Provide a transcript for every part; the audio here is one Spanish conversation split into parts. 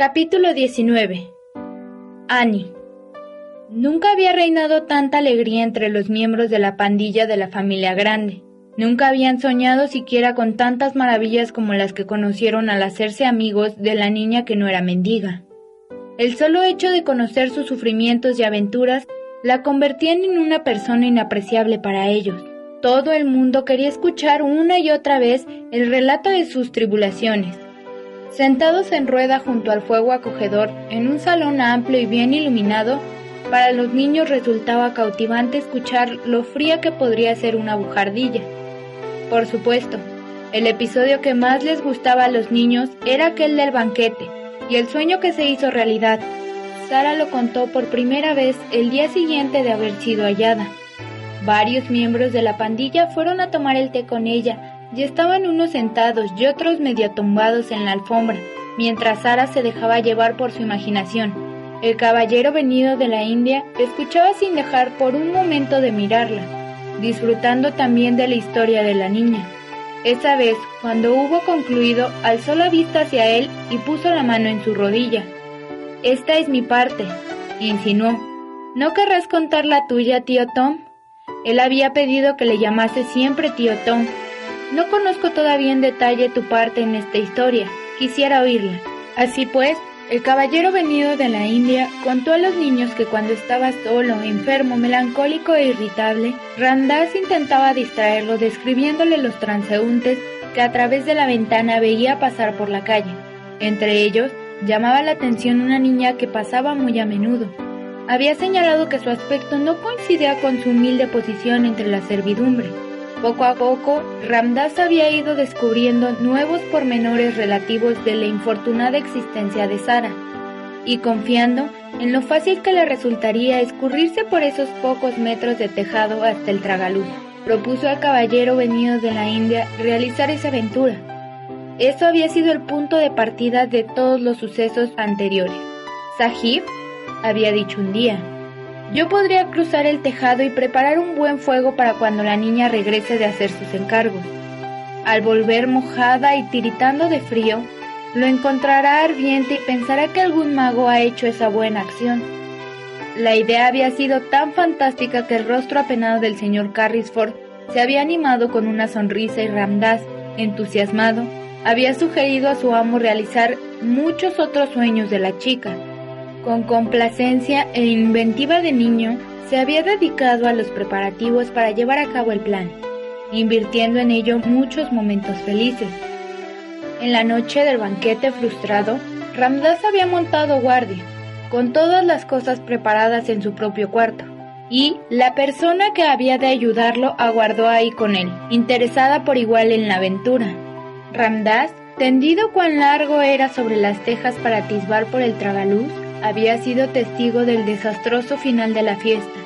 Capítulo 19 Annie Nunca había reinado tanta alegría entre los miembros de la pandilla de la familia grande. Nunca habían soñado siquiera con tantas maravillas como las que conocieron al hacerse amigos de la niña que no era mendiga. El solo hecho de conocer sus sufrimientos y aventuras la convertían en una persona inapreciable para ellos. Todo el mundo quería escuchar una y otra vez el relato de sus tribulaciones. Sentados en rueda junto al fuego acogedor, en un salón amplio y bien iluminado, para los niños resultaba cautivante escuchar lo fría que podría ser una bujardilla. Por supuesto, el episodio que más les gustaba a los niños era aquel del banquete y el sueño que se hizo realidad. Sara lo contó por primera vez el día siguiente de haber sido hallada. Varios miembros de la pandilla fueron a tomar el té con ella y estaban unos sentados y otros medio tumbados en la alfombra, mientras Sara se dejaba llevar por su imaginación. El caballero venido de la India escuchaba sin dejar por un momento de mirarla, disfrutando también de la historia de la niña. Esa vez, cuando hubo concluido, alzó la vista hacia él y puso la mano en su rodilla. Esta es mi parte, insinuó. ¿No querrás contar la tuya, tío Tom? Él había pedido que le llamase siempre tío Tom. No conozco todavía en detalle tu parte en esta historia. Quisiera oírla. Así pues, el caballero venido de la India contó a los niños que cuando estaba solo, enfermo, melancólico e irritable, Randas intentaba distraerlo describiéndole los transeúntes que a través de la ventana veía pasar por la calle. Entre ellos, llamaba la atención una niña que pasaba muy a menudo, había señalado que su aspecto no coincidía con su humilde posición entre la servidumbre. Poco a poco, Ramdas había ido descubriendo nuevos pormenores relativos de la infortunada existencia de Sara, y confiando en lo fácil que le resultaría escurrirse por esos pocos metros de tejado hasta el tragaluz, propuso al caballero venido de la India realizar esa aventura. Eso había sido el punto de partida de todos los sucesos anteriores. Sahib había dicho un día. Yo podría cruzar el tejado y preparar un buen fuego para cuando la niña regrese de hacer sus encargos. Al volver mojada y tiritando de frío, lo encontrará ardiente y pensará que algún mago ha hecho esa buena acción. La idea había sido tan fantástica que el rostro apenado del señor Carrisford se había animado con una sonrisa y Ramdas, entusiasmado, había sugerido a su amo realizar muchos otros sueños de la chica. Con complacencia e inventiva de niño, se había dedicado a los preparativos para llevar a cabo el plan, invirtiendo en ello muchos momentos felices. En la noche del banquete frustrado, Ramdas había montado guardia, con todas las cosas preparadas en su propio cuarto, y la persona que había de ayudarlo aguardó ahí con él, interesada por igual en la aventura. Ramdas, tendido cuán largo era sobre las tejas para atisbar por el tragaluz, había sido testigo del desastroso final de la fiesta,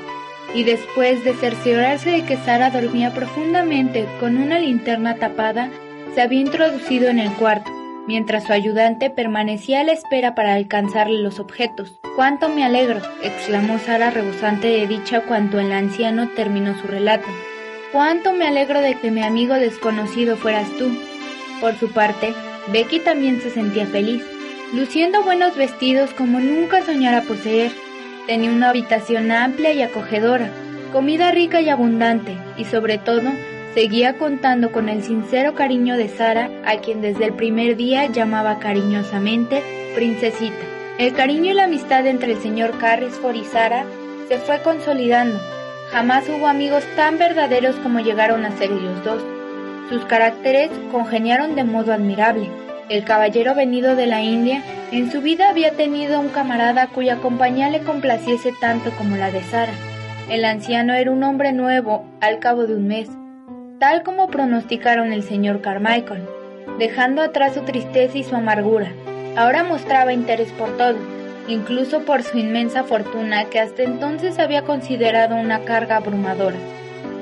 y después de cerciorarse de que Sara dormía profundamente con una linterna tapada, se había introducido en el cuarto, mientras su ayudante permanecía a la espera para alcanzarle los objetos. ¡Cuánto me alegro! exclamó Sara rebosante de dicha cuando el anciano terminó su relato. ¡Cuánto me alegro de que mi amigo desconocido fueras tú! Por su parte, Becky también se sentía feliz luciendo buenos vestidos como nunca soñara poseer. Tenía una habitación amplia y acogedora, comida rica y abundante, y sobre todo, seguía contando con el sincero cariño de Sara, a quien desde el primer día llamaba cariñosamente Princesita. El cariño y la amistad entre el señor Carrisford y Sara se fue consolidando. Jamás hubo amigos tan verdaderos como llegaron a ser ellos dos. Sus caracteres congeniaron de modo admirable. El caballero venido de la India en su vida había tenido un camarada cuya compañía le complaciese tanto como la de Sara. El anciano era un hombre nuevo al cabo de un mes, tal como pronosticaron el señor Carmichael, dejando atrás su tristeza y su amargura. Ahora mostraba interés por todo, incluso por su inmensa fortuna que hasta entonces había considerado una carga abrumadora.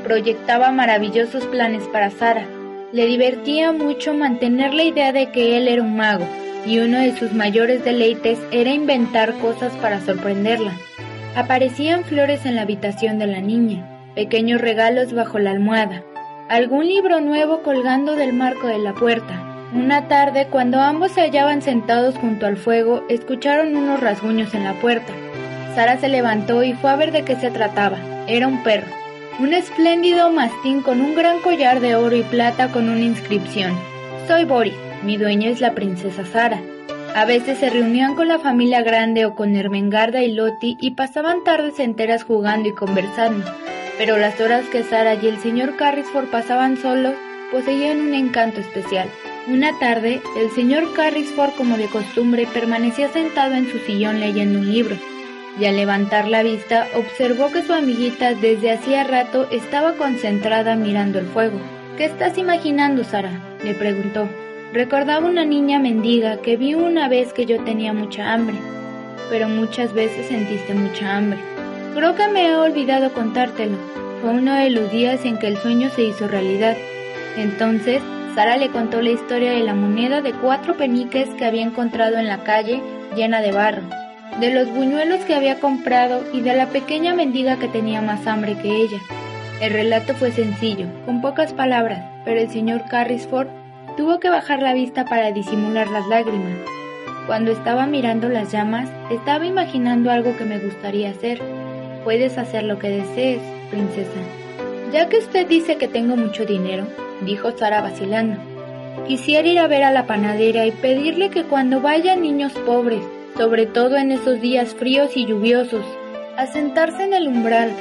Proyectaba maravillosos planes para Sara, le divertía mucho mantener la idea de que él era un mago, y uno de sus mayores deleites era inventar cosas para sorprenderla. Aparecían flores en la habitación de la niña, pequeños regalos bajo la almohada, algún libro nuevo colgando del marco de la puerta, Una tarde, cuando ambos se hallaban sentados junto al fuego, escucharon unos rasguños en la puerta. Sara se levantó y fue a ver de qué se trataba. Era un perro, un espléndido mastín con un gran collar de oro y plata con una inscripción. Soy Boris, mi dueña es la princesa Sara. A veces se reunían con la familia grande o con Ermengarda y Loti y pasaban tardes enteras jugando y conversando, pero las horas que Sara y el señor Carrisford pasaban solos poseían un encanto especial. Una tarde, el señor Carrisford, como de costumbre, permanecía sentado en su sillón leyendo un libro, y al levantar la vista observó que su amiguita desde hacía rato estaba concentrada mirando el fuego. ¿Qué estás imaginando, Sara? le preguntó. Recordaba una niña mendiga que vi una vez que yo tenía mucha hambre, pero muchas veces sentiste mucha hambre. Creo que me he olvidado contártelo. Fue uno de los días en que el sueño se hizo realidad. Entonces, Sara le contó la historia de la moneda de cuatro peniques que había encontrado en la calle llena de barro, de los buñuelos que había comprado y de la pequeña mendiga que tenía más hambre que ella. El relato fue sencillo, con pocas palabras, pero el señor Carrisford tuvo que bajar la vista para disimular las lágrimas. Cuando estaba mirando las llamas, estaba imaginando algo que me gustaría hacer. Puedes hacer lo que desees, princesa. Ya que usted dice que tengo mucho dinero, dijo Sara vacilando. Quisiera ir a ver a la panadera y pedirle que cuando vayan niños pobres, sobre todo en esos días fríos y lluviosos, a sentarse en el umbral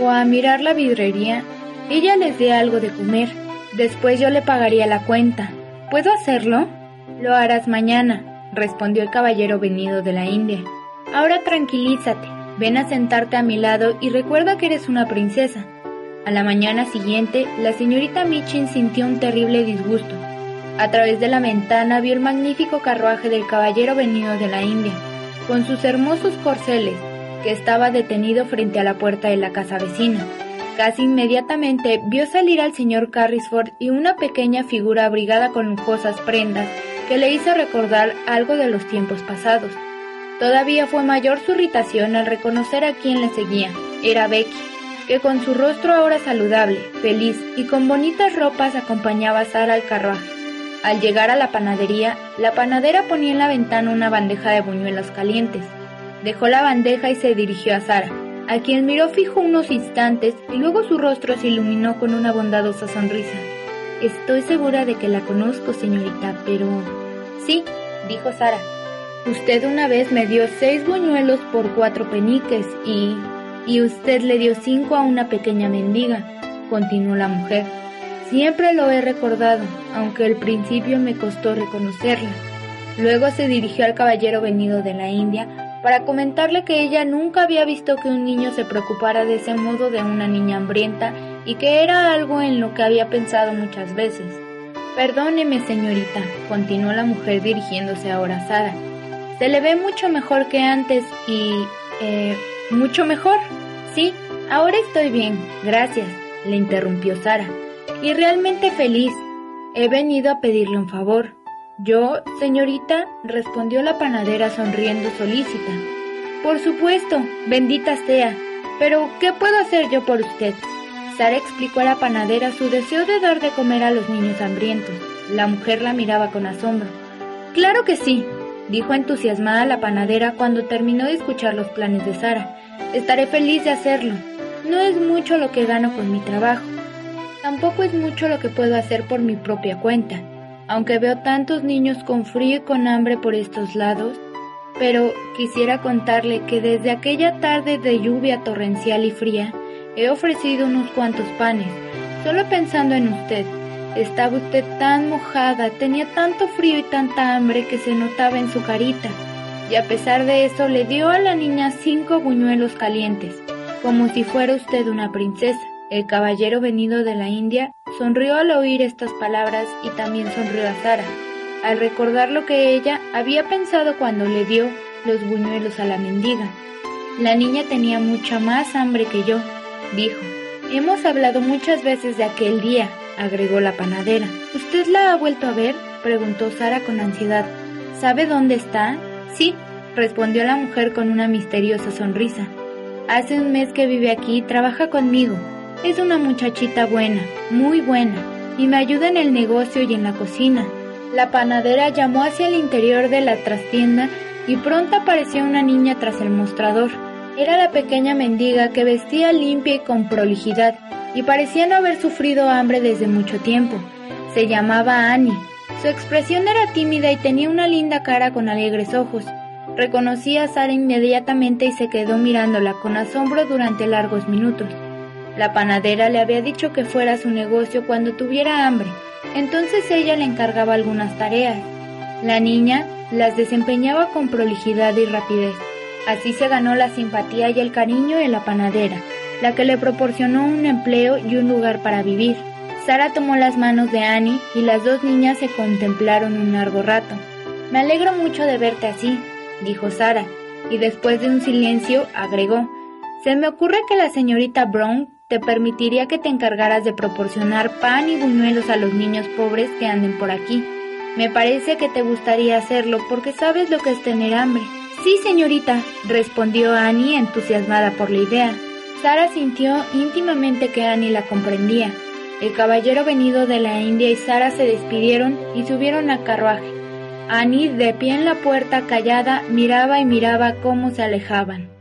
o a mirar la vidrería, ella les dé algo de comer. Después yo le pagaría la cuenta. ¿Puedo hacerlo? Lo harás mañana, respondió el caballero venido de la India. Ahora tranquilízate, ven a sentarte a mi lado y recuerda que eres una princesa. A la mañana siguiente, la señorita Michin sintió un terrible disgusto. A través de la ventana vio el magnífico carruaje del caballero venido de la India, con sus hermosos corceles, que estaba detenido frente a la puerta de la casa vecina. Casi inmediatamente vio salir al señor Carrisford y una pequeña figura abrigada con lujosas prendas que le hizo recordar algo de los tiempos pasados. Todavía fue mayor su irritación al reconocer a quien le seguía. Era Becky que con su rostro ahora saludable, feliz y con bonitas ropas acompañaba a Sara al carruaje. Al llegar a la panadería, la panadera ponía en la ventana una bandeja de buñuelos calientes. Dejó la bandeja y se dirigió a Sara, a quien miró fijo unos instantes y luego su rostro se iluminó con una bondadosa sonrisa. Estoy segura de que la conozco, señorita, pero... Sí, dijo Sara. Usted una vez me dio seis buñuelos por cuatro peniques y y usted le dio cinco a una pequeña mendiga, continuó la mujer. Siempre lo he recordado, aunque al principio me costó reconocerla. Luego se dirigió al caballero venido de la India para comentarle que ella nunca había visto que un niño se preocupara de ese modo de una niña hambrienta y que era algo en lo que había pensado muchas veces. Perdóneme, señorita, continuó la mujer dirigiéndose ahora a Sara. Se le ve mucho mejor que antes y... Eh, mucho mejor. Sí, ahora estoy bien, gracias, le interrumpió Sara. Y realmente feliz. He venido a pedirle un favor. Yo, señorita, respondió la panadera sonriendo solícita. Por supuesto, bendita sea. Pero, ¿qué puedo hacer yo por usted? Sara explicó a la panadera su deseo de dar de comer a los niños hambrientos. La mujer la miraba con asombro. Claro que sí, dijo entusiasmada la panadera cuando terminó de escuchar los planes de Sara. Estaré feliz de hacerlo. No es mucho lo que gano con mi trabajo. Tampoco es mucho lo que puedo hacer por mi propia cuenta, aunque veo tantos niños con frío y con hambre por estos lados. Pero quisiera contarle que desde aquella tarde de lluvia torrencial y fría, he ofrecido unos cuantos panes, solo pensando en usted. Estaba usted tan mojada, tenía tanto frío y tanta hambre que se notaba en su carita y a pesar de eso le dio a la niña cinco buñuelos calientes, como si fuera usted una princesa. El caballero venido de la India sonrió al oír estas palabras y también sonrió a Sara, al recordar lo que ella había pensado cuando le dio los buñuelos a la mendiga. La niña tenía mucha más hambre que yo, dijo. Hemos hablado muchas veces de aquel día, agregó la panadera. ¿Usted la ha vuelto a ver? preguntó Sara con ansiedad. ¿Sabe dónde está? Sí, respondió la mujer con una misteriosa sonrisa. Hace un mes que vive aquí y trabaja conmigo. Es una muchachita buena, muy buena, y me ayuda en el negocio y en la cocina. La panadera llamó hacia el interior de la trastienda y pronto apareció una niña tras el mostrador. Era la pequeña mendiga que vestía limpia y con prolijidad y parecía no haber sufrido hambre desde mucho tiempo. Se llamaba Annie. Su expresión era tímida y tenía una linda cara con alegres ojos. Reconocí a Sara inmediatamente y se quedó mirándola con asombro durante largos minutos. La panadera le había dicho que fuera a su negocio cuando tuviera hambre, entonces ella le encargaba algunas tareas. La niña las desempeñaba con prolijidad y rapidez. Así se ganó la simpatía y el cariño de la panadera, la que le proporcionó un empleo y un lugar para vivir. Sara tomó las manos de Annie y las dos niñas se contemplaron un largo rato. Me alegro mucho de verte así, dijo Sara, y después de un silencio agregó, se me ocurre que la señorita Brown te permitiría que te encargaras de proporcionar pan y buñuelos a los niños pobres que anden por aquí. Me parece que te gustaría hacerlo porque sabes lo que es tener hambre. Sí, señorita, respondió Annie entusiasmada por la idea. Sara sintió íntimamente que Annie la comprendía. El caballero venido de la India y Sara se despidieron y subieron al carruaje. Annie, de pie en la puerta callada, miraba y miraba cómo se alejaban.